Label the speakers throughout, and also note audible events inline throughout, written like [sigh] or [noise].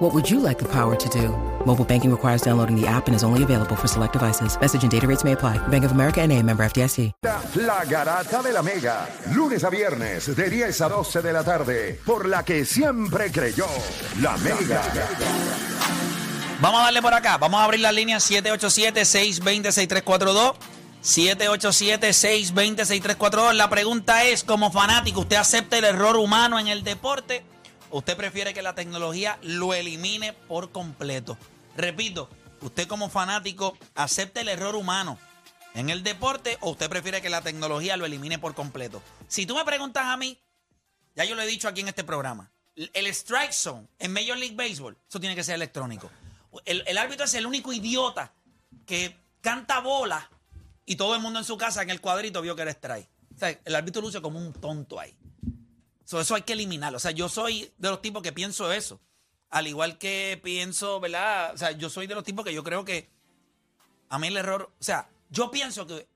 Speaker 1: What would you like the power to do? Mobile banking requires downloading the app and is only available for select devices. Message and data rates may apply. Bank of America and a member FDIC.
Speaker 2: La Garata de la Mega, lunes a viernes de 10 a 12 de la tarde, por la que siempre creyó la Mega.
Speaker 3: Vamos a darle por acá. Vamos a abrir la línea 787-620-6342. 787-620-6342. La pregunta es, como fanático, ¿usted acepta el error humano en el deporte? ¿O usted prefiere que la tecnología lo elimine por completo? Repito, ¿usted como fanático acepta el error humano en el deporte o usted prefiere que la tecnología lo elimine por completo? Si tú me preguntas a mí, ya yo lo he dicho aquí en este programa, el strike zone en Major League Baseball, eso tiene que ser electrónico. El, el árbitro es el único idiota que canta bola y todo el mundo en su casa en el cuadrito vio que era strike. O sea, el árbitro luce como un tonto ahí. So, eso hay que eliminarlo. O sea, yo soy de los tipos que pienso eso. Al igual que pienso, ¿verdad? O sea, yo soy de los tipos que yo creo que a mí el error, o sea, yo pienso que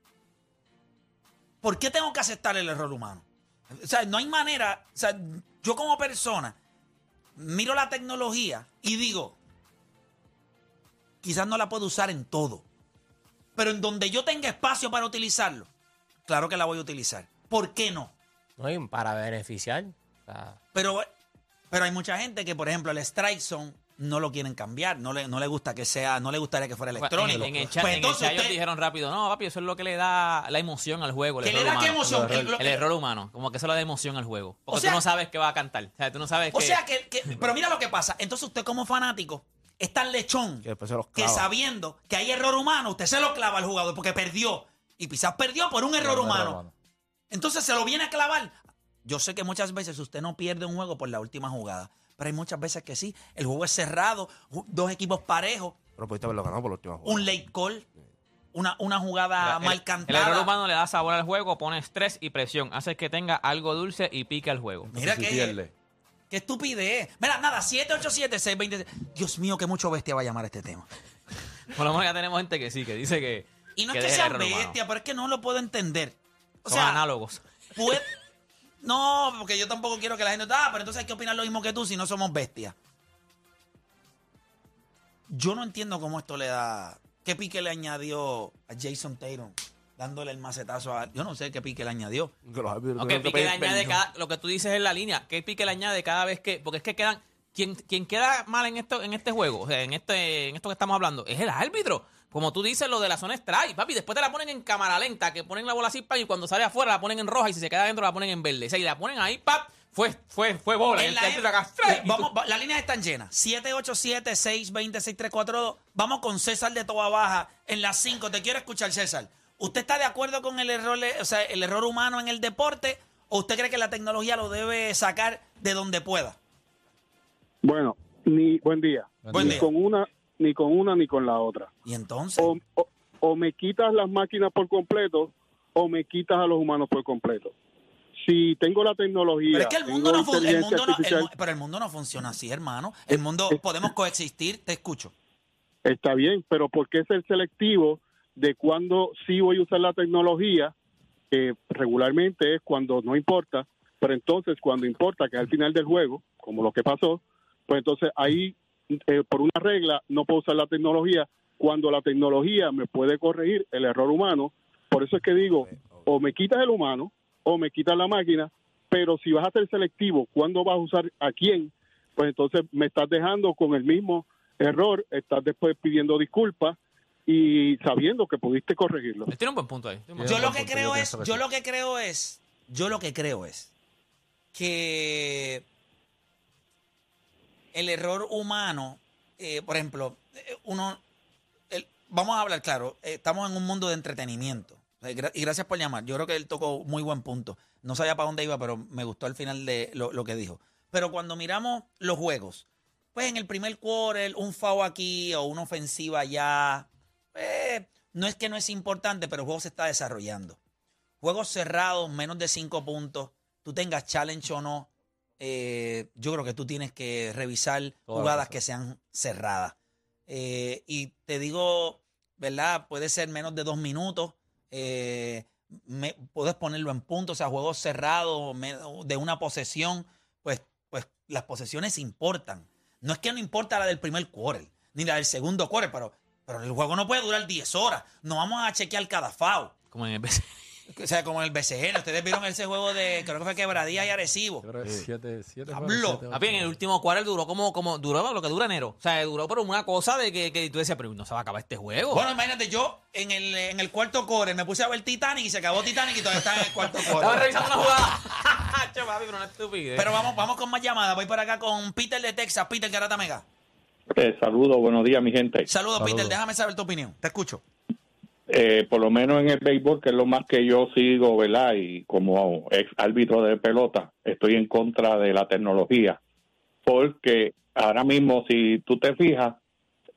Speaker 3: ¿por qué tengo que aceptar el error humano? O sea, no hay manera, o sea, yo como persona miro la tecnología y digo, quizás no la puedo usar en todo, pero en donde yo tenga espacio para utilizarlo, claro que la voy a utilizar. ¿Por qué no?
Speaker 4: No, y para beneficiar. o sea,
Speaker 3: Pero, pero hay mucha gente que, por ejemplo, el strike zone no lo quieren cambiar, no le, no le gusta que sea, no le gustaría que fuera electrónico.
Speaker 4: En, en el chat,
Speaker 3: Pues
Speaker 4: en el
Speaker 3: entonces
Speaker 4: chat ellos
Speaker 3: usted-
Speaker 4: dijeron rápido, no, papi, eso es lo que le da la emoción al juego. El
Speaker 3: ¿Que le
Speaker 4: error
Speaker 3: da qué
Speaker 4: humano.
Speaker 3: emoción?
Speaker 4: El,
Speaker 3: El-
Speaker 4: el error humano, como que eso le da emoción al juego. Porque
Speaker 3: O sea-
Speaker 4: tú no sabes qué va a cantar. O sea, tú no sabes
Speaker 3: O
Speaker 4: qué-
Speaker 3: sea que, que- pero mira lo que pasa. Entonces usted como fanático es tan lechón
Speaker 5: Que después se los
Speaker 3: que sabiendo que hay error humano, usted se lo clava al jugador porque perdió. Y quizás perdió por un error
Speaker 5: un error
Speaker 3: humano.
Speaker 5: humano.
Speaker 3: Entonces se lo viene a clavar. Yo sé que muchas veces usted no pierde un juego por la última jugada. Pero hay muchas veces que sí. El juego es cerrado, dos equipos parejos,
Speaker 5: Pero pudiste haberlo ganado por la última jugada.
Speaker 3: un late call, una, una jugada
Speaker 4: el,
Speaker 3: mal
Speaker 4: el
Speaker 3: cantada.
Speaker 4: error humano le da sabor al juego, pone estrés y presión, hace que tenga algo dulce y pique al juego.
Speaker 3: Mira que
Speaker 5: pierde.
Speaker 3: Qué estupidez. Mira, nada, 787-620. Dios mío, que mucho bestia va a llamar este tema.
Speaker 4: Por lo menos ya tenemos gente que sí, que dice que.
Speaker 3: Y no es que
Speaker 4: el
Speaker 3: sea
Speaker 4: humano.
Speaker 3: bestia, pero es que no lo puedo entender. O
Speaker 4: Son
Speaker 3: sea,
Speaker 4: análogos.
Speaker 3: puede- No, porque yo tampoco quiero que la gente. Ah, pero entonces hay que opinar lo mismo que tú si no somos bestias. Yo no entiendo cómo esto le da. ¿Qué pique le añadió a Jason Tatum? Dándole el macetazo a. Yo no sé qué pique le añadió.
Speaker 4: Pique le añade cada, lo que tú dices en la línea, que Pique le añade cada vez que, porque es que quedan, quien, quien queda mal en esto, en este juego, o sea, en este, en esto que estamos hablando, es el árbitro. Como tú dices, lo de la zona strike, papi, después te la ponen en cámara lenta, que ponen la bola así, pa, y cuando sale afuera la ponen en roja, y si se queda adentro la ponen en verde. O sea, y la ponen ahí, pap, fue, fue, fue bola.
Speaker 3: En
Speaker 4: Y
Speaker 3: la
Speaker 4: el acá,
Speaker 3: vamos, va- las líneas están llenas. 787-620-6342. Vamos con César de Toba Baja en las 5. Te quiero escuchar, César. ¿Usted está de acuerdo con el error, o sea, el error humano en el deporte o usted cree que la tecnología lo debe sacar de donde pueda?
Speaker 6: Bueno, ni buen día.
Speaker 3: Buen día.
Speaker 6: con una ni con una ni con la otra.
Speaker 3: Y entonces,
Speaker 6: O, o, o me quitas las máquinas por completo o me quitas a los humanos por completo. Si tengo la tecnología,
Speaker 3: pero es que el mundo, no, fun- el
Speaker 6: inteligencia
Speaker 3: mundo no, el
Speaker 6: artificial,
Speaker 3: mu- pero el mundo no funciona así, hermano. El mundo podemos coexistir, te escucho.
Speaker 6: está bien, pero ¿por qué ser selectivo de cuando sí voy a usar la tecnología? Que regularmente es cuando no importa, pero entonces cuando importa, que es al final del juego, como lo que pasó, pues entonces ahí, eh, por una regla, no puedo usar la tecnología cuando la tecnología me puede corregir el error humano. Por eso es que digo, o me quitas el humano o me quitas la máquina, pero si vas a ser selectivo, ¿cuándo vas a usar a quién? Pues entonces me estás dejando con el mismo error, estás después pidiendo disculpas y sabiendo que pudiste corregirlo.
Speaker 4: Tiene un buen punto ahí. buen
Speaker 3: Yo lo que
Speaker 5: punto,
Speaker 3: creo
Speaker 5: yo
Speaker 3: es,
Speaker 5: que
Speaker 3: yo lo que creo es, yo lo que creo es que el error humano, eh, por ejemplo, eh, uno, vamos a hablar claro, eh, estamos en un mundo de entretenimiento. Y gracias por llamar. Yo creo que él tocó muy buen punto. No sabía para dónde iba, pero me gustó al final de lo, que dijo. Pero cuando miramos los juegos, pues en el primer quarter, un foul aquí o una ofensiva allá, eh, no es que no es importante, pero el juego se está desarrollando. juegos cerrados, menos de cinco puntos, tú tengas challenge o no, eh, yo creo que tú tienes que revisar
Speaker 5: Toda
Speaker 3: jugadas que sean cerradas. Eh, y te digo, ¿verdad? Puede ser menos de dos minutos. eh, me- puedes ponerlo en punto, o sea, juegos cerrados me- de una posesión, pues, pues las posesiones importan. No es que no importa la del primer quarter, ni la del segundo quarter, pero, pero el juego no puede durar 10 horas. No vamos a chequear cada foul.
Speaker 4: Como en el.
Speaker 3: O sea, como en el BCN. Ustedes vieron ese juego de, creo que fue Quebradía y Arecibo.
Speaker 5: Yo creo que siete, siete
Speaker 3: Diablo.
Speaker 5: juegos, siete,
Speaker 4: Papi, en el último quarter duró como, como duró lo que dura enero. O sea, duró por una cosa de que, que tú decías, pero no se va a acabar este juego.
Speaker 3: Bueno, imagínate, yo en el, en el cuarto core me puse a ver Titanic y se acabó Titanic y todavía está en el cuarto
Speaker 4: Estaba
Speaker 3: core.
Speaker 4: revisando una jugada. [laughs] Che, papi, pero una estupidez.
Speaker 3: Pero vamos, vamos con más llamadas. Voy por acá con Peter de Texas. Peter Garata Mega.
Speaker 7: Eh, saludos, buenos días, mi gente.
Speaker 3: Saludos,
Speaker 5: Saludos.
Speaker 3: Peter. Déjame saber tu opinión. Te escucho.
Speaker 7: Eh, por lo menos en el béisbol, que es lo más que yo sigo, ¿verdad? Y como ex árbitro de pelota, estoy en contra de la tecnología. Porque ahora mismo, si tú te fijas,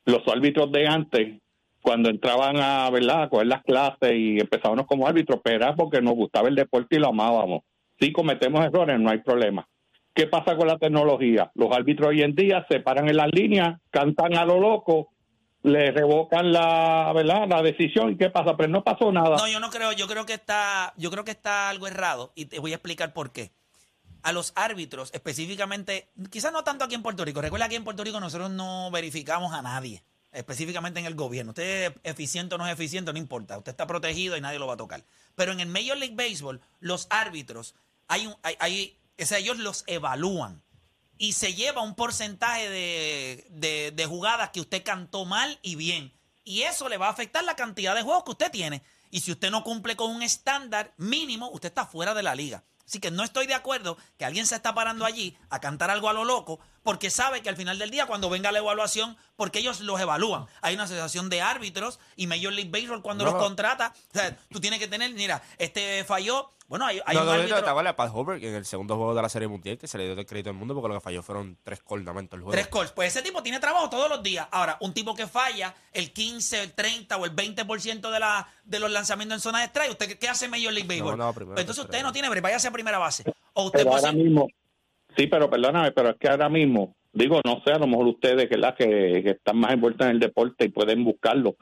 Speaker 7: los árbitros de antes, cuando entraban a, ¿verdad? a coger las clases y empezábamos como árbitros, pero era porque nos gustaba el deporte y lo amábamos. Si cometemos errores, no hay problema. ¿Qué pasa con la tecnología? Los árbitros hoy en día se paran en las líneas, cantan a lo loco, le revocan la, ¿verdad? la decisión y ¿qué pasa? Pero no pasó nada.
Speaker 3: No, yo no creo. Yo creo que está, yo creo que está algo errado y te voy a explicar por qué. A los árbitros, específicamente, quizás no tanto aquí en Puerto Rico. Recuerda que aquí en Puerto Rico nosotros no verificamos a nadie, específicamente en el gobierno. Usted es eficiente o no es eficiente, no importa. Usted está protegido y nadie lo va a tocar. Pero en el Major League Baseball, los árbitros, hay un, hay, hay- o sea, ellos los evalúan y se lleva un porcentaje de, de- de jugadas que usted cantó mal y bien. Y eso le va a afectar la cantidad de juegos que usted tiene. Y si usted no cumple con un estándar mínimo, usted está fuera de la liga. Así que no estoy de acuerdo que alguien se está parando allí a cantar algo a lo loco porque sabe que al final del día, cuando venga la evaluación, porque ellos los evalúan. Hay una asociación de árbitros y Major League Baseball cuando
Speaker 5: No,
Speaker 3: los contrata, o sea, tú tienes que tener, mira, este falló. Bueno, hay, hay
Speaker 5: no,
Speaker 3: un
Speaker 5: no, no,
Speaker 3: árbitro-
Speaker 5: ¿te acuerdas de Pat Hobart en el segundo juego de la Serie Mundial que se le dio el crédito al mundo porque lo que falló fueron tres cornamentos el juego?
Speaker 3: Tres calls. Pues ese tipo tiene trabajo todos los días. Ahora, un tipo que falla el 15, el 30 o el 20% de, la, de los lanzamientos en zona de strike, ¿usted qué- hace Major League Baseball?
Speaker 5: no, primero
Speaker 3: Pues entonces
Speaker 5: tercera.
Speaker 3: usted no tiene break, váyase a primera base. O usted
Speaker 7: Pero ahora mismo, sí, pero perdóname, pero es que ahora mismo, digo, no sé, a lo mejor ustedes que, la que, que están más envueltos en el deporte y pueden buscarlo,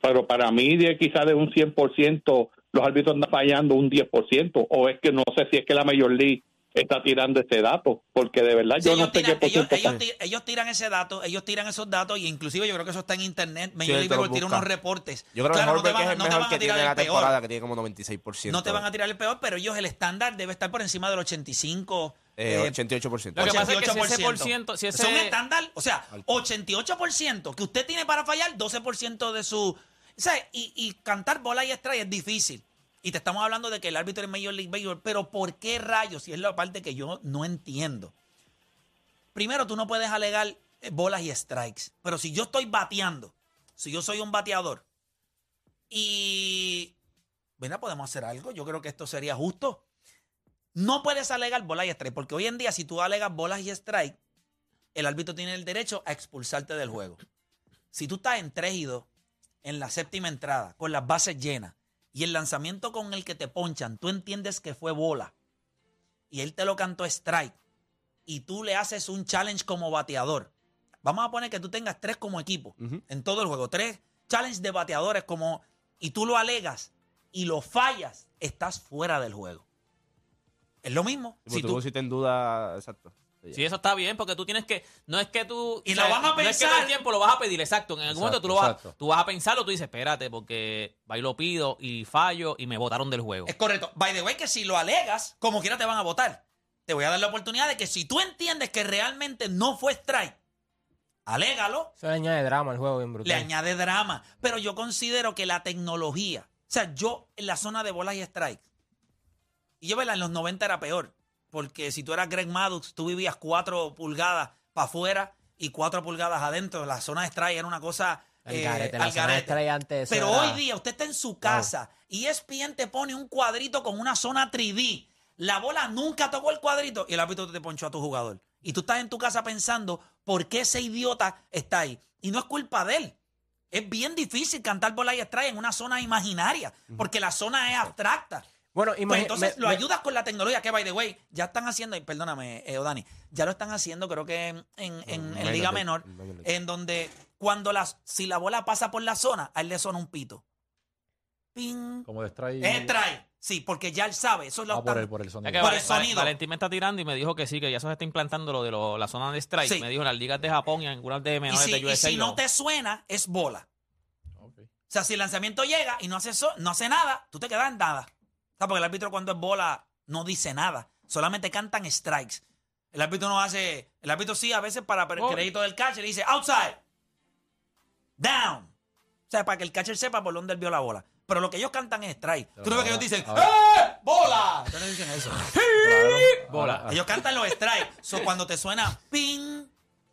Speaker 7: pero para mí de quizás de un 100% los árbitros andan fallando un 10%, o es que no sé si es que la Major League está tirando ese dato, porque de verdad
Speaker 3: Sí,
Speaker 7: yo no
Speaker 3: ellos,
Speaker 7: sé qué por
Speaker 3: ellos,
Speaker 7: ciento
Speaker 3: ellos ellos tiran ese dato, ellos tiran esos datos y inclusive yo creo que eso está en internet. Major
Speaker 5: Sí,
Speaker 3: League
Speaker 5: busca.
Speaker 3: unos reportes.
Speaker 5: Yo creo
Speaker 3: Claro,
Speaker 5: que
Speaker 3: no te van,
Speaker 5: es el
Speaker 3: no te
Speaker 5: mejor
Speaker 3: van
Speaker 5: que
Speaker 3: a tirar
Speaker 5: tiene la
Speaker 3: el peor.
Speaker 5: temporada, que tiene como 96%.
Speaker 3: No te van a tirar el peor, pero ellos el estándar debe estar por encima del 85.
Speaker 5: Eh,
Speaker 3: eh,
Speaker 5: 88%.
Speaker 4: Lo que pasa es que si ese
Speaker 3: 88%.
Speaker 4: por ciento, si ese-
Speaker 3: Es un estándar, o sea, 88% que usted tiene para fallar, 12% de su... Y, cantar bola y strike es difícil. Y te estamos hablando de que el árbitro es Major League Baseball, pero ¿por qué rayos? Y es la parte que yo no entiendo. Primero, tú no puedes alegar eh, bolas y strikes, pero si yo estoy bateando, si yo soy un bateador y... Venga, podemos hacer algo. Yo creo que esto sería justo. No puedes alegar bolas y strike, porque hoy en día si tú alegas bolas y strike, el árbitro tiene el derecho a expulsarte del juego. Si tú estás en 3 y 2, en la séptima entrada, con las bases llenas, y el lanzamiento con el que te ponchan, tú entiendes que fue bola, y él te lo cantó strike, y tú le haces un challenge como bateador. Vamos a poner que tú tengas tres como equipo en todo el juego, tres challenge de bateadores como, y tú lo alegas y lo fallas, estás fuera del juego. Es lo mismo.
Speaker 5: Si tú, pusiste en duda, exacto.
Speaker 4: Sí, eso está bien, porque tú tienes que. No es que tú.
Speaker 3: Y lo
Speaker 4: sea,
Speaker 3: van a
Speaker 4: No es que
Speaker 3: pensar.
Speaker 4: todo el tiempo lo vas a pedir, exacto. En algún momento tú, lo vas, tú vas a pensarlo, tú dices, espérate, porque va y lo pido y fallo y me votaron del juego.
Speaker 3: Es correcto. By the way, que si lo alegas, como quiera te van a votar. Te voy a dar la oportunidad de que si tú entiendes que realmente no fue strike, alégalo,
Speaker 8: Eso le añade drama al juego bien brutal.
Speaker 3: le añade drama. Pero yo considero que la tecnología, o sea, yo en la zona de bolas y strikes, y yo ¿verdad? en los 90 era peor, porque si tú eras Greg Maddux, tú vivías cuatro pulgadas para afuera y cuatro pulgadas adentro. La zona de strike era una cosa
Speaker 8: Al
Speaker 3: eh,
Speaker 8: garete,
Speaker 3: al
Speaker 8: la zona de
Speaker 3: garete.
Speaker 8: antes
Speaker 3: Pero
Speaker 8: era-
Speaker 3: hoy día usted está en su casa y ESPN te pone un cuadrito con una zona 3D. La bola nunca tocó el cuadrito y el árbitro te ponchó a tu jugador. Y tú estás en tu casa pensando por qué ese idiota está ahí. Y no es culpa de él. Es bien difícil cantar bola y strike en una zona imaginaria porque la zona es abstracta.
Speaker 8: Bueno,
Speaker 3: Pues entonces
Speaker 8: me-
Speaker 3: lo
Speaker 8: me-
Speaker 3: ayudas con la tecnología que, by the way, ya están haciendo, y perdóname, eh, Odani, ya lo están haciendo, creo que en, en- en- en
Speaker 5: Minor
Speaker 3: Liga Menor, en donde cuando las, si la bola pasa por la zona, a él le suena un pito. Ping.
Speaker 9: Como de strike.
Speaker 3: Es strike. Sí, porque ya él sabe. Eso lo
Speaker 9: Ah, por el, por el sonido.
Speaker 4: Es que
Speaker 3: Por el sonido.
Speaker 4: Valentín me está tirando y me dijo que sí, que ya eso se está implantando lo de lo- la zona de strike.
Speaker 3: Sí.
Speaker 4: Me dijo en las ligas de Japón y en algunas de
Speaker 3: Y
Speaker 4: menores
Speaker 3: si,
Speaker 4: de
Speaker 3: y
Speaker 4: USA.
Speaker 3: si no te suena, es bola. O sea, si el lanzamiento llega y no hace, so- no hace nada, tú te quedas en nada. O sea, porque el árbitro cuando es bola no dice nada. Solamente cantan strikes. El árbitro no hace... El árbitro sí, a veces para el crédito del catcher, le dice outside, down. O sea, para que el catcher sepa por dónde él vio la bola. Pero lo que ellos cantan es strike.
Speaker 9: Pero
Speaker 3: Tú no ves que ellos dicen
Speaker 9: ahora-
Speaker 3: ¡Eh! ¡Bola! Ellos no dicen eso.
Speaker 9: Claro.
Speaker 4: Bola.
Speaker 9: Ahora-
Speaker 3: Ellos cantan los strikes. So, cuando te suena ping,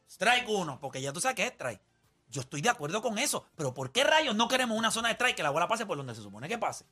Speaker 3: strike uno, porque ya tú sabes que es strike. Yo estoy de acuerdo con eso. Pero ¿por qué rayos no queremos una zona de strike que la bola pase por donde se supone que pase?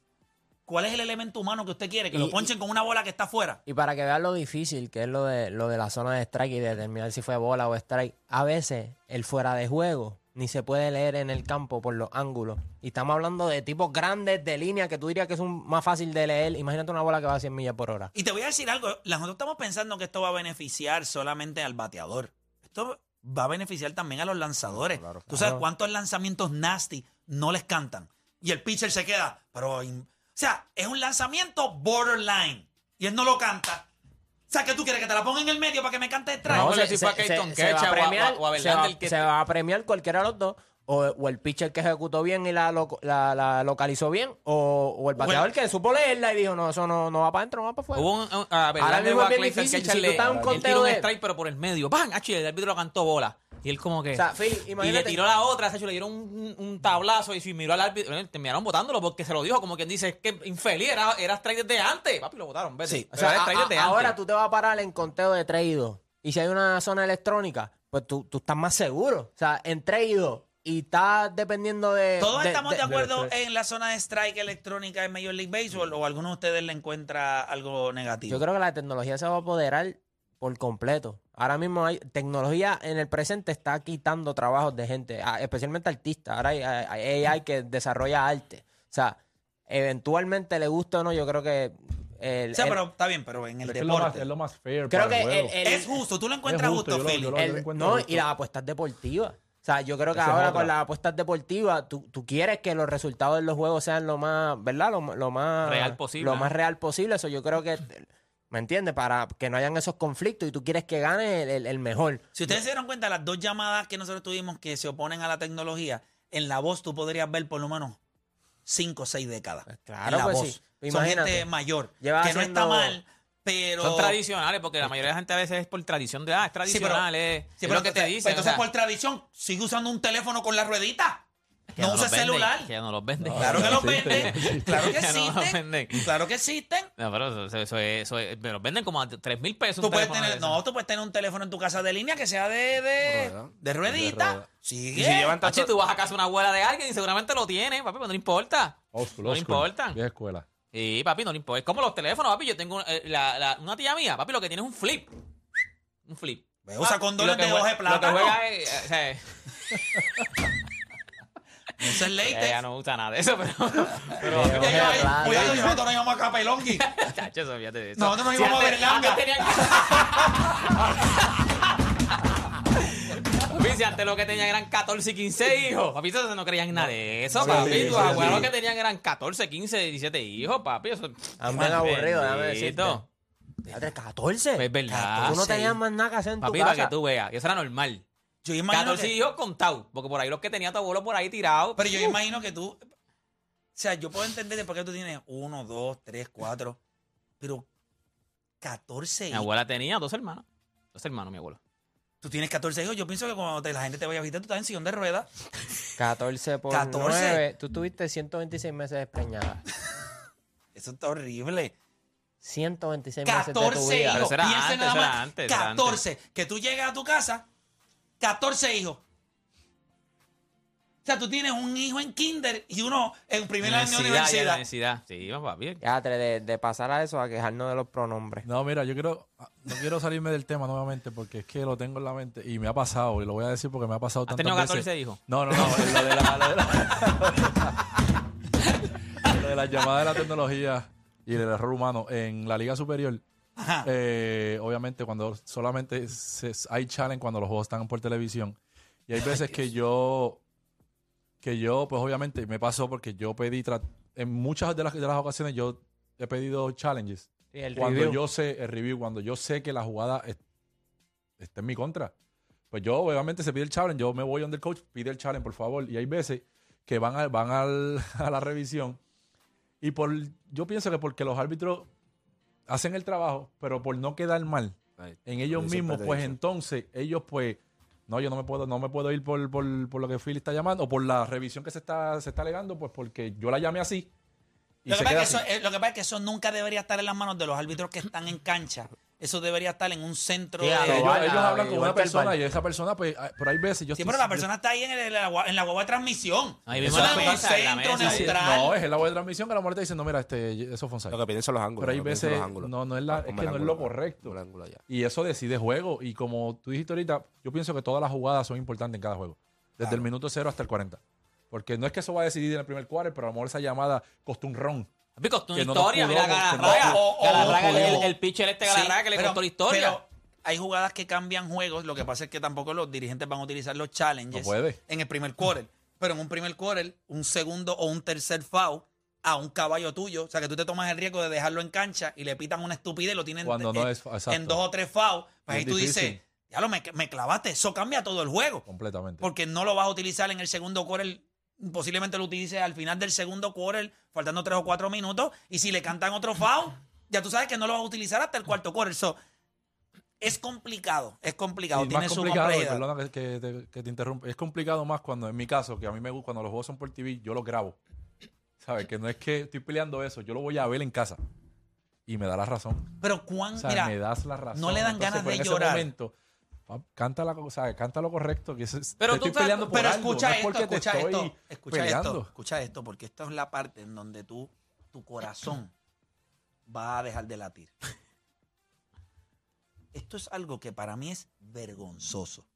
Speaker 3: ¿Cuál es el elemento humano que usted quiere? Que
Speaker 8: Y-
Speaker 3: lo ponchen con una bola que está afuera.
Speaker 8: Y para que vean lo difícil que es lo de, lo de la zona de strike y determinar si fue bola o strike, a veces el fuera de juego ni se puede leer en el campo por los ángulos. Y estamos hablando de tipos grandes de línea que tú dirías que es un, más fácil de leer. Imagínate una bola que va a 100 millas por hora.
Speaker 3: Y te voy a decir algo. Nosotros estamos pensando que esto va a beneficiar solamente al bateador. Esto va a beneficiar también a los lanzadores.
Speaker 5: Claro,
Speaker 3: Tú sabes
Speaker 8: claro.
Speaker 3: cuántos lanzamientos nasty no les cantan. Y el pitcher se queda. Pero, in- o sea, es un lanzamiento borderline. Y él no lo canta. O sea, ¿qué tú quieres? ¿Que te la ponga en el medio para que me cante strike?
Speaker 4: No, sé si fue a Keaton
Speaker 8: se va
Speaker 4: o a-
Speaker 8: premiar-
Speaker 4: o a
Speaker 8: se va-
Speaker 4: Verlander que-
Speaker 8: se va a premiar cualquiera de los dos. O, o el pitcher que ejecutó bien y la, loco- la, la localizó bien, o, o el bateador que supo leerla y dijo, no, eso no, no va para adentro, no va para afuera.
Speaker 4: Hubo un, un- a
Speaker 8: Ahora
Speaker 4: Verlander
Speaker 8: mismo
Speaker 4: o
Speaker 8: es bien difícil, si tú estás un conteo
Speaker 4: tiró un
Speaker 8: de-
Speaker 4: strike, pero por el medio. ¡Pam! Achi, el árbitro lo cantó bola. Y él como que...
Speaker 8: O sea, Phil,
Speaker 4: y le tiró la otra, Sacho, le dieron un, un tablazo y si miró al árbitro, eh, terminaron votándolo porque se lo dijo, como quien dice, es que infeliz, era, era strike desde antes. Papi, lo votaron, vete.
Speaker 3: Sí.
Speaker 8: O sea,
Speaker 4: era
Speaker 8: a-
Speaker 4: strike
Speaker 8: a- ahora
Speaker 4: antes.
Speaker 8: tú te vas a parar en conteo de 3 y 2. Y si hay una zona electrónica, pues tú, tú estás más seguro. O sea, en 3 y 2. Y estás dependiendo de.
Speaker 3: Todos estamos de,
Speaker 8: de-
Speaker 3: acuerdo
Speaker 9: de-
Speaker 3: en la zona de strike electrónica en Major League Baseball o alguno de ustedes le encuentra algo negativo.
Speaker 8: Yo creo que la tecnología se va a apoderar por completo. Ahora mismo hay tecnología en el presente está quitando trabajos de gente, especialmente artistas. Ahora hay, hay AI que desarrolla arte. O sea, eventualmente le guste o no, yo creo que el,
Speaker 3: o sea,
Speaker 8: el-
Speaker 3: pero está bien, pero en el
Speaker 9: Es, que es, lo más,
Speaker 3: deporte.
Speaker 9: es lo más fair.
Speaker 8: creo
Speaker 9: para
Speaker 8: que
Speaker 9: el juego.
Speaker 8: el- el-
Speaker 3: es justo, tú lo encuentras justo,
Speaker 9: justo, yo lo-
Speaker 3: Phil.
Speaker 9: yo lo-
Speaker 8: el-
Speaker 9: encuentro
Speaker 8: no,
Speaker 9: justo.
Speaker 8: y las apuestas deportivas. O sea, yo creo que ahora con las apuestas deportivas, tú, tú quieres que los resultados de los juegos sean lo más, ¿verdad? Lo, lo más
Speaker 4: Real posible,
Speaker 8: Lo
Speaker 4: ¿no?
Speaker 8: más real posible. Eso yo creo que, ¿me entiendes? Para que no hayan esos conflictos y tú quieres que gane el, el- el mejor.
Speaker 3: Si ustedes se dieron cuenta, las dos llamadas que nosotros tuvimos que se oponen a la tecnología, en la voz tú podrías ver por lo menos cinco o seis décadas.
Speaker 8: claro,
Speaker 3: en la
Speaker 8: pues
Speaker 3: voz.
Speaker 8: sí.
Speaker 3: Son
Speaker 8: Imagínate.
Speaker 3: gente mayor, que no está mal, pero...
Speaker 4: Son tradicionales, porque la mayoría de la gente a veces es por tradición de, ah, es tradicional, es,
Speaker 3: Sí,
Speaker 4: es
Speaker 3: pero
Speaker 4: lo que te
Speaker 3: entonces-
Speaker 4: dicen.
Speaker 3: Entonces,
Speaker 4: o sea,
Speaker 3: por tradición, sigue usando un teléfono con la ruedita. No
Speaker 4: los
Speaker 3: usa
Speaker 4: venden,
Speaker 3: celular.
Speaker 4: Que no los venden.
Speaker 3: Claro que los venden. [laughs] Claro que
Speaker 4: no
Speaker 3: existen.
Speaker 4: venden.
Speaker 3: Claro que existen.
Speaker 4: No, pero eso, eso, eso es, eso es- me los venden como a 3 mil pesos.
Speaker 3: Tú puedes tener, no, tú puedes tener un teléfono en tu casa de línea que sea de, de,
Speaker 5: Rueda.
Speaker 3: de ruedita.
Speaker 9: rueda.
Speaker 3: Sigue.
Speaker 5: Y si llevan tanto,
Speaker 4: tú vas a casa de una abuela de alguien y seguramente lo tiene, papi, pero no le importa. No le importan.
Speaker 9: Vieja escuela.
Speaker 4: Sí, papi, no le importa. Es como los teléfonos, papi. Yo tengo eh, la, la- una tía mía, papi, lo que tiene es un flip. Un flip.
Speaker 3: Ve, usa
Speaker 4: Ah,
Speaker 3: condones de hoja de
Speaker 4: jue- Lo que juega es. eh, o sea, [laughs]
Speaker 3: Eso es leite.
Speaker 4: ella no usa nada de eso, pero. pero.
Speaker 3: Cuidado, nosotros nos íbamos a Capelongui. [laughs]
Speaker 4: Chacho, eso, fíjate de eso.
Speaker 3: Nosotros nos
Speaker 4: Si
Speaker 3: íbamos a Berlanga.
Speaker 4: Papi, si antes lo que tenían eran 14 y 15 hijos. Papi, eso no creían nada de eso,
Speaker 9: no,
Speaker 4: papi.
Speaker 9: sí,
Speaker 4: Tus
Speaker 9: sí,
Speaker 4: abuelos
Speaker 9: sí.
Speaker 4: que tenían eran 14, 15, 17 hijos, papi. Eso.
Speaker 8: Han bien aburrido, déjame decirte. Fíjate, 14.
Speaker 4: Es verdad.
Speaker 8: Tú no tenías más nada que hacer en tu
Speaker 4: Papi, para
Speaker 8: casa.
Speaker 4: que tú veas. Y eso era normal.
Speaker 3: Yo imagino
Speaker 4: 14
Speaker 3: que,
Speaker 4: hijos contados. Porque por ahí los que tenía tu abuelo por ahí tirados.
Speaker 3: pero yo imagino que tú, o sea, yo puedo entender de por qué tú tienes uno, dos, tres, cuatro, pero 14
Speaker 4: Mi
Speaker 3: hijos.
Speaker 4: abuela tenía dos hermanos. Dos hermanos, mi abuelo.
Speaker 3: Tú tienes 14 hijos. Yo pienso que cuando te- la gente te vaya a visitar, tú estás en sillón de ruedas.
Speaker 8: 14 por
Speaker 3: 14.
Speaker 8: 9. Tú tuviste 126 meses despreñada. [laughs]
Speaker 3: Eso está horrible.
Speaker 8: 126 meses de tu
Speaker 3: 14
Speaker 8: vida.
Speaker 3: hijos.
Speaker 4: Pero eso era antes, antes, eso era antes.
Speaker 3: 14. Que tú llegas a tu casa, 14 hijos. O sea, tú tienes un hijo en kinder y uno en primer año de
Speaker 4: ya,
Speaker 3: universidad.
Speaker 4: Sí, papi.
Speaker 8: Ya, de, de pasar a eso, a quejarnos de los pronombres.
Speaker 9: No, mira, yo quiero, ah, no quiero salirme del tema nuevamente porque es que lo tengo en la mente y me ha pasado y lo voy a decir porque me ha pasado
Speaker 4: ¿Has
Speaker 9: tantas
Speaker 4: tenido
Speaker 9: veces.
Speaker 4: 14 hijos?
Speaker 9: No, no, no, lo de la, lo de la, lo de la [laughs] llamada de la tecnología. y el error humano en la liga superior. Eh, obviamente cuando solamente se- hay challenge cuando los juegos están por televisión. Y hay veces que yo que yo pues obviamente me pasó porque yo pedí en muchas de las, de las ocasiones yo he pedido challenges.
Speaker 8: El
Speaker 9: cuando
Speaker 8: review.
Speaker 9: yo sé el review cuando yo sé que la jugada es- está en mi contra. Pues yo obviamente se pide el challenge yo me voy donde el coach pide el challenge por favor. Y hay veces que van a, van al- [laughs] a la revisión. Y por yo pienso que porque los árbitros hacen el trabajo pero por no quedar mal en ellos mismos pues entonces ellos pues no yo no me puedo no me puedo ir por, por, por lo que Philly está llamando o por la revisión que se está se está alegando pues porque yo la llamé así
Speaker 3: Lo que, pasa es que eso, eh, lo que pasa es que eso nunca debería estar en las manos de los árbitros que están en cancha. Eso debería estar en un centro
Speaker 8: Sí,
Speaker 3: de...
Speaker 9: ellos, ellos hablan con una persona y esa persona pues ah, pero hay veces yo
Speaker 3: Sí,
Speaker 9: estoy-
Speaker 3: pero la persona está ahí en, el- la, gua- en la guagua de transmisión.
Speaker 4: Ahí mismo
Speaker 3: es
Speaker 4: la
Speaker 3: en un
Speaker 4: mesa, en la
Speaker 3: centro neutral.
Speaker 9: no es el agua de transmisión que la muerte dice no mira este eso fue.
Speaker 5: Lo que piden son los ángulos.
Speaker 9: pero hay veces
Speaker 5: los ángulos.
Speaker 9: no no es la es que no es lo correcto
Speaker 5: ponme el ángulo allá.
Speaker 9: y eso decide juego y como tú dijiste ahorita yo pienso que todas las jugadas son importantes en cada juego desde el minuto cero hasta el 40 porque no es que eso va a decidir en el primer quarter pero a lo mejor esa llamada costó un ron
Speaker 4: Papi, costó una
Speaker 9: no
Speaker 4: historia, mira Galarraga.
Speaker 3: o- o-
Speaker 4: Galarraga,
Speaker 3: o-
Speaker 4: el, pitcher este Galarraga que le
Speaker 3: pero-
Speaker 4: costó la historia.
Speaker 3: pero hay jugadas que cambian juegos. Lo que pasa es que tampoco los dirigentes van a utilizar los challenges
Speaker 9: No puede.
Speaker 3: en el primer quarter. Pero en un primer quarter, un segundo o un tercer foul a un caballo tuyo. O sea, que tú te tomas el riesgo de dejarlo en cancha y le pitan una estupidez y lo tienen
Speaker 9: Cuando no
Speaker 3: en,
Speaker 9: es- exacto.
Speaker 3: en dos o tres fouls. Pues
Speaker 9: Es
Speaker 3: ahí tú
Speaker 9: difícil.
Speaker 3: dices, ya lo me, me clavaste. Eso cambia todo el juego.
Speaker 9: completamente
Speaker 3: Porque no lo vas a utilizar en el segundo quarter. Posiblemente lo utilices al final del segundo quarter, faltando tres o cuatro minutos. Y si le cantan otro foul, ya tú sabes que no lo vas a utilizar hasta el cuarto quarter. So, es complicado, es complicado.
Speaker 9: Y
Speaker 3: Tiene
Speaker 9: más
Speaker 3: su
Speaker 9: complicado,
Speaker 3: complejidad.
Speaker 9: perdona que, que te, que te interrumpa, es complicado más cuando, en mi caso, que a mí me gusta, cuando los juegos son por TV, yo los grabo. ¿Sabes? Que no es que estoy peleando eso, yo lo voy a ver en casa. Y me da la razón.
Speaker 3: Pero cuán,
Speaker 9: O sea,
Speaker 3: mira,
Speaker 9: me das la razón.
Speaker 3: no le dan
Speaker 9: Entonces,
Speaker 3: ganas
Speaker 9: pues,
Speaker 3: de
Speaker 9: en
Speaker 3: llorar.
Speaker 9: Ese momento, pa, canta, la, o sea, canta lo correcto. Que es-
Speaker 4: Pero
Speaker 9: te
Speaker 4: tú
Speaker 9: estoy peleando por
Speaker 3: pero
Speaker 9: algo,
Speaker 3: escucha
Speaker 9: no es
Speaker 3: esto, escucha
Speaker 9: estoy
Speaker 3: esto, escucha
Speaker 9: peleando.
Speaker 3: esto, escucha esto, porque esta es la parte en donde tú, tu corazón va a dejar de latir. Esto es algo que para mí es vergonzoso.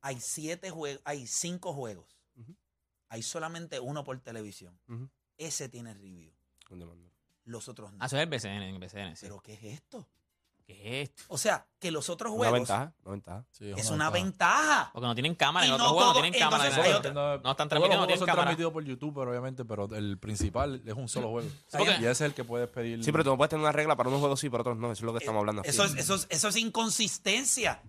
Speaker 3: Hay siete juegos, hay cinco juegos. Hay solamente uno por televisión. Ese tiene review. Los otros no.
Speaker 4: Ah, eso es el BCN, en BCN, sí.
Speaker 3: ¿Pero qué es esto?
Speaker 4: ¿Qué es esto?
Speaker 3: O sea, que los otros
Speaker 5: Una
Speaker 3: juegos
Speaker 5: ventaja, una ventaja.
Speaker 9: Sí,
Speaker 3: es una ventaja.
Speaker 4: Porque no tienen cámara, en
Speaker 3: Y
Speaker 4: otros
Speaker 3: no
Speaker 4: juegos no
Speaker 3: todo-
Speaker 4: tienen cámara.
Speaker 3: entonces
Speaker 4: en
Speaker 3: hay
Speaker 4: el-
Speaker 3: otra-
Speaker 4: No están
Speaker 9: Todos los
Speaker 4: transmitiendo, no
Speaker 9: juegos
Speaker 4: tienen
Speaker 9: son
Speaker 4: cámara.
Speaker 9: transmitidos por YouTube, pero obviamente, pero el principal es un solo juego.
Speaker 4: porque-
Speaker 9: y ese es el que puedes pedir.
Speaker 5: Sí, pero tú no puedes tener una regla para unos juegos sí, para otros no. Eso es lo que estamos hablando. aquí.
Speaker 3: Eso es, eso, es, eso es inconsistencia.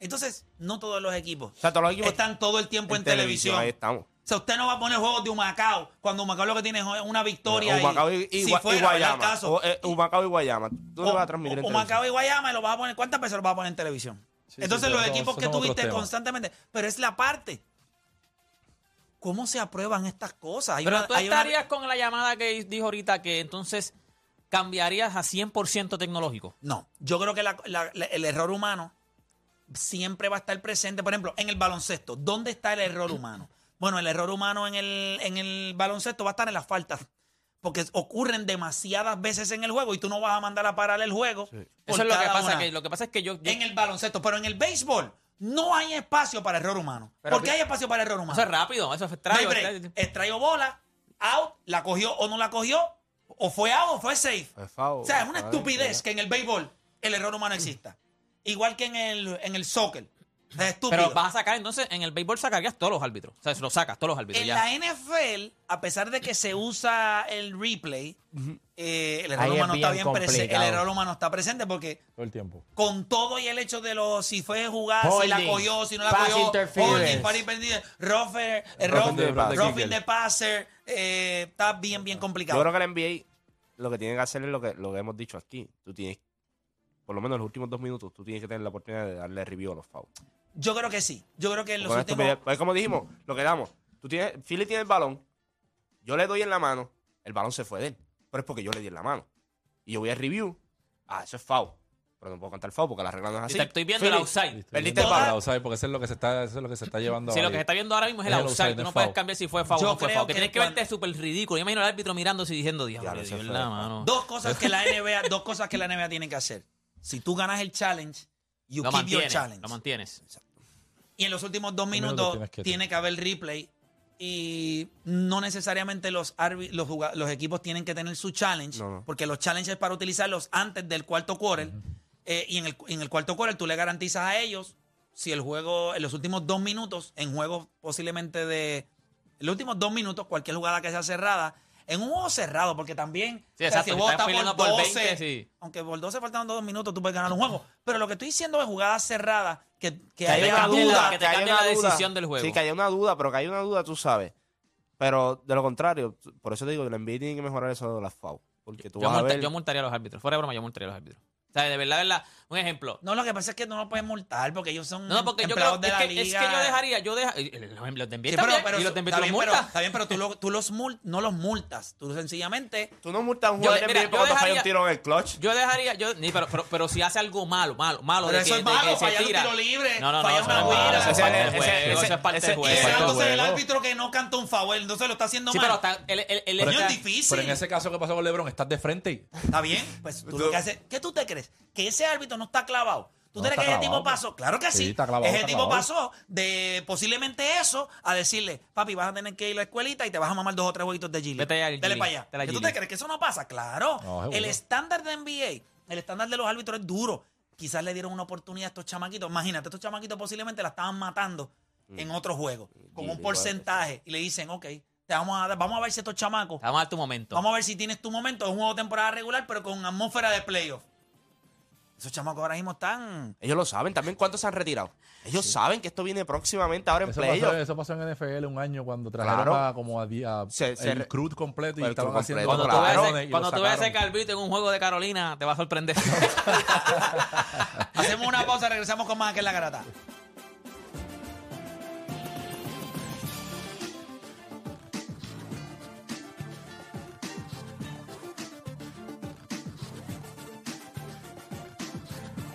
Speaker 3: Entonces, no todos los equipos
Speaker 5: O sea, todos los equipos
Speaker 3: están todo el tiempo en, televisión.
Speaker 5: Ahí estamos.
Speaker 3: O sea, usted no va a poner juegos de Humacao cuando Humacao lo que tiene es una victoria.
Speaker 5: Humacao
Speaker 3: y,
Speaker 5: y,
Speaker 3: si
Speaker 5: y
Speaker 3: fuera,
Speaker 5: Guayama.
Speaker 3: caso,
Speaker 5: O, eh, Humacao y Guayama. Tú no
Speaker 3: o-
Speaker 5: vas a transmitir en
Speaker 3: Humacao
Speaker 5: televisión.
Speaker 3: y Guayama y lo vas a poner. ¿Cuántas veces lo vas a poner en televisión?
Speaker 9: Sí,
Speaker 3: Entonces,
Speaker 9: sí,
Speaker 3: los equipos que tuviste constantemente. Pero es la parte. ¿Cómo se aprueban estas cosas? Hay
Speaker 4: Pero
Speaker 3: una-
Speaker 4: tú
Speaker 3: hay una-
Speaker 4: estarías con la llamada que dijo ahorita que entonces cambiarías a 100% tecnológico.
Speaker 3: No, yo creo que la- la- la- el error humano siempre va a estar presente. Por ejemplo, en el baloncesto, ¿dónde está el error humano? Bueno, el error humano en el, en el baloncesto va a estar en las faltas. Porque ocurren demasiadas veces en el juego y tú no vas a mandar a parar el juego.
Speaker 4: Eso es lo que pasa, que lo que pasa es que yo, yo-
Speaker 3: En el baloncesto, pero en el béisbol no hay espacio para error humano.
Speaker 4: Pero
Speaker 3: ¿Por qué hay espacio para error humano?
Speaker 4: eso es rápido, eso es extraño.
Speaker 3: Extraigo bola, out, la cogió o no la cogió, o fue out o fue safe.
Speaker 5: Es foul,
Speaker 3: O sea, es una estupidez que en el béisbol el error humano exista. Igual que en el, en el soccer. Es estúpido.
Speaker 4: Pero vas a sacar, entonces, en el béisbol sacarías todos los árbitros. O sea, lo sacas, todos los árbitros.
Speaker 3: en
Speaker 4: ya.
Speaker 3: la NFL, a pesar de que se usa el replay, eh, el error
Speaker 8: Ahí es
Speaker 3: humano está
Speaker 8: bien
Speaker 3: bien presente. El
Speaker 8: complicado.
Speaker 3: error humano está presente porque
Speaker 9: Todo el tiempo.
Speaker 3: con todo y el hecho de los si fue jugada, si la
Speaker 8: Holding,
Speaker 3: cogió, si no la
Speaker 8: pass
Speaker 3: cogió,
Speaker 8: interference.
Speaker 3: holding, par impedido, rougher, eh,
Speaker 5: Roughing
Speaker 3: rough-
Speaker 5: the passer.
Speaker 3: roughing the passer, eh, está bien, bien complicado.
Speaker 5: Yo creo que la NBA lo que tiene que hacer es lo que, lo que hemos dicho aquí. Tú tienes, por lo menos los últimos dos minutos, tú tienes que tener la oportunidad de darle review a los fouls.
Speaker 3: Yo creo que sí. Yo creo que en los
Speaker 5: Con
Speaker 3: últimos...
Speaker 5: Pues como dijimos, lo que damos. Tú tienes, Philly tiene el balón, yo le doy en la mano, el balón se fue de él. Pero es porque yo le di en la mano. Y yo voy a review. Ah, eso es foul. Pero no puedo cantar foul porque la regla no es así.
Speaker 4: Te estoy viendo el
Speaker 5: Philly,
Speaker 4: outside.
Speaker 5: Perdiste el balón.
Speaker 9: outside, porque eso es lo que se está, eso es lo que se está llevando
Speaker 4: Sí, lo que se está viendo ahora mismo es el
Speaker 9: Es el
Speaker 4: outside.
Speaker 9: outside,
Speaker 4: Tú
Speaker 9: no
Speaker 4: no
Speaker 9: es
Speaker 4: puedes cambiar si fue foul o
Speaker 3: Yo
Speaker 4: no fue
Speaker 3: creo
Speaker 4: foul. Que tienes que verte súper ridículo. Yo imagino al árbitro mirándose y diciendo, diablo,
Speaker 5: Diablo,
Speaker 4: le
Speaker 5: ese
Speaker 4: dio en
Speaker 5: fue
Speaker 4: la mano.
Speaker 3: Dos cosas que la [laughs] NBA, dos cosas que la NBA tiene que hacer. Si tú ganas el challenge, you
Speaker 4: Lo
Speaker 3: keep your
Speaker 4: mantienes,
Speaker 3: challenge.
Speaker 4: lo mantienes.
Speaker 3: Y en los últimos dos
Speaker 9: minutos
Speaker 3: minutos
Speaker 9: tienes que-
Speaker 3: tiene que haber replay y no necesariamente los, equipos tienen que tener su challenge,
Speaker 5: No, no.
Speaker 3: porque los challenges para utilizarlos antes del cuarto quarter. eh, y en el, en el cuarto quarter tú le garantizas a ellos si el juego, en los últimos dos minutos, en juegos posiblemente de. En los últimos dos minutos, cualquier jugada que sea cerrada, en un juego cerrado, porque también.
Speaker 4: Sí,
Speaker 3: o sea, si vos
Speaker 4: estás
Speaker 3: por
Speaker 4: por
Speaker 3: 12,
Speaker 4: 20, sí.
Speaker 3: aunque por 12 faltando dos minutos, tú puedes ganar un juego. Pero lo que estoy diciendo es jugadas cerradas, que, que
Speaker 5: Que haya
Speaker 3: haya
Speaker 5: una duda,
Speaker 4: que te
Speaker 5: haya
Speaker 4: cambie
Speaker 5: una
Speaker 4: la
Speaker 5: duda.
Speaker 4: decisión del juego.
Speaker 5: Sí, que haya una duda, pero que haya una duda, tú sabes. Pero de lo contrario, por eso te digo que la NBA tiene que mejorar eso de las FAU. Porque tú
Speaker 4: Yo,
Speaker 5: vas a ver...
Speaker 4: yo multaría a los árbitros. Fuera de broma, yo multaría a los árbitros. O sea, de verdad, de verdad. Un ejemplo.
Speaker 3: No, lo que pasa es que no lo puedes multar porque ellos son
Speaker 4: No, no, porque yo creo
Speaker 3: empleados de
Speaker 4: es
Speaker 3: la
Speaker 4: que,
Speaker 3: liga.
Speaker 4: es que yo dejaría, yo deja, eh, los, los de NBA
Speaker 3: Sí,
Speaker 4: también,
Speaker 3: pero, pero
Speaker 4: y los de tú los
Speaker 3: bien, pero,
Speaker 4: multas.
Speaker 3: está bien, pero tú, lo- tú los mul- no los multas. Tú sencillamente
Speaker 5: Tú no multas a un
Speaker 4: Yo
Speaker 5: jugador
Speaker 4: de-
Speaker 5: NBA falla
Speaker 4: dejaría-
Speaker 5: un tiro en el clutch.
Speaker 4: Yo dejaría, yo, ni, pero, pero, pero si hace algo malo, malo, malo,
Speaker 3: Pero
Speaker 4: de
Speaker 3: eso
Speaker 4: que,
Speaker 3: es malo,
Speaker 4: se
Speaker 3: fallar un tiro libre,
Speaker 4: no, no,
Speaker 3: una
Speaker 4: no malo,
Speaker 3: guira.
Speaker 4: eso es
Speaker 5: Ese-
Speaker 4: parte del
Speaker 5: ese-
Speaker 4: juego,
Speaker 5: ese-
Speaker 4: eso es parte del juego.
Speaker 3: entonces el árbitro que no canta un foul, entonces lo está haciendo
Speaker 4: Sí,
Speaker 3: mal.
Speaker 4: pero el,
Speaker 3: Coño,
Speaker 4: el-
Speaker 3: es difícil.
Speaker 9: Pero en ese caso que pasó con LeBron, estás de frente.
Speaker 3: Está bien, pues tú lo que haces, ¿qué tú te crees? Que ese árbitro no está clavado. ¿Tú
Speaker 9: No
Speaker 3: crees que ese
Speaker 9: clavado,
Speaker 3: tipo pasó? Claro que sí.
Speaker 9: Sí, está clavado,
Speaker 3: ese
Speaker 9: está
Speaker 3: tipo
Speaker 9: clavado.
Speaker 3: pasó de posiblemente eso a decirle, papi, vas a tener que ir a la escuelita y te vas a mamar dos o tres jueguitos de Gili.
Speaker 4: Vete al
Speaker 3: Dale para allá.
Speaker 4: dale al
Speaker 3: ¿Qué tú
Speaker 4: Gili.
Speaker 3: te crees que eso no pasa? Claro.
Speaker 9: No,
Speaker 3: el estándar de NBA, el estándar de los árbitros es duro. Quizás le dieron una oportunidad a estos chamaquitos. Imagínate, estos chamaquitos posiblemente la estaban matando
Speaker 9: Mm.
Speaker 3: en otro juego, con
Speaker 5: Gili,
Speaker 3: un porcentaje. Y le dicen, ok, te vamos a, dar- vamos a ver si estos chamacos
Speaker 4: Vamos a dar tu momento.
Speaker 3: Vamos a ver si tienes tu momento. Es un juego de temporada regular, pero con atmósfera de playoff. Esos chamacos ahora mismo están.
Speaker 5: Ellos lo saben también cuántos se han retirado. Ellos saben que esto viene próximamente ahora en
Speaker 9: Eso pasó,
Speaker 5: playoff.
Speaker 9: eso pasó en NFL un año cuando trajeron
Speaker 5: Claro.
Speaker 9: a como a, di- a-
Speaker 5: Se- se
Speaker 9: el
Speaker 5: re-
Speaker 9: crew completo y
Speaker 5: el
Speaker 9: estaban haciendo
Speaker 4: cuando tú
Speaker 9: lo
Speaker 4: cuando tú ese calvito en un juego de Carolina, te va a sorprender. [laughs]
Speaker 3: Hacemos una pausa, regresamos con más aquí en la garata.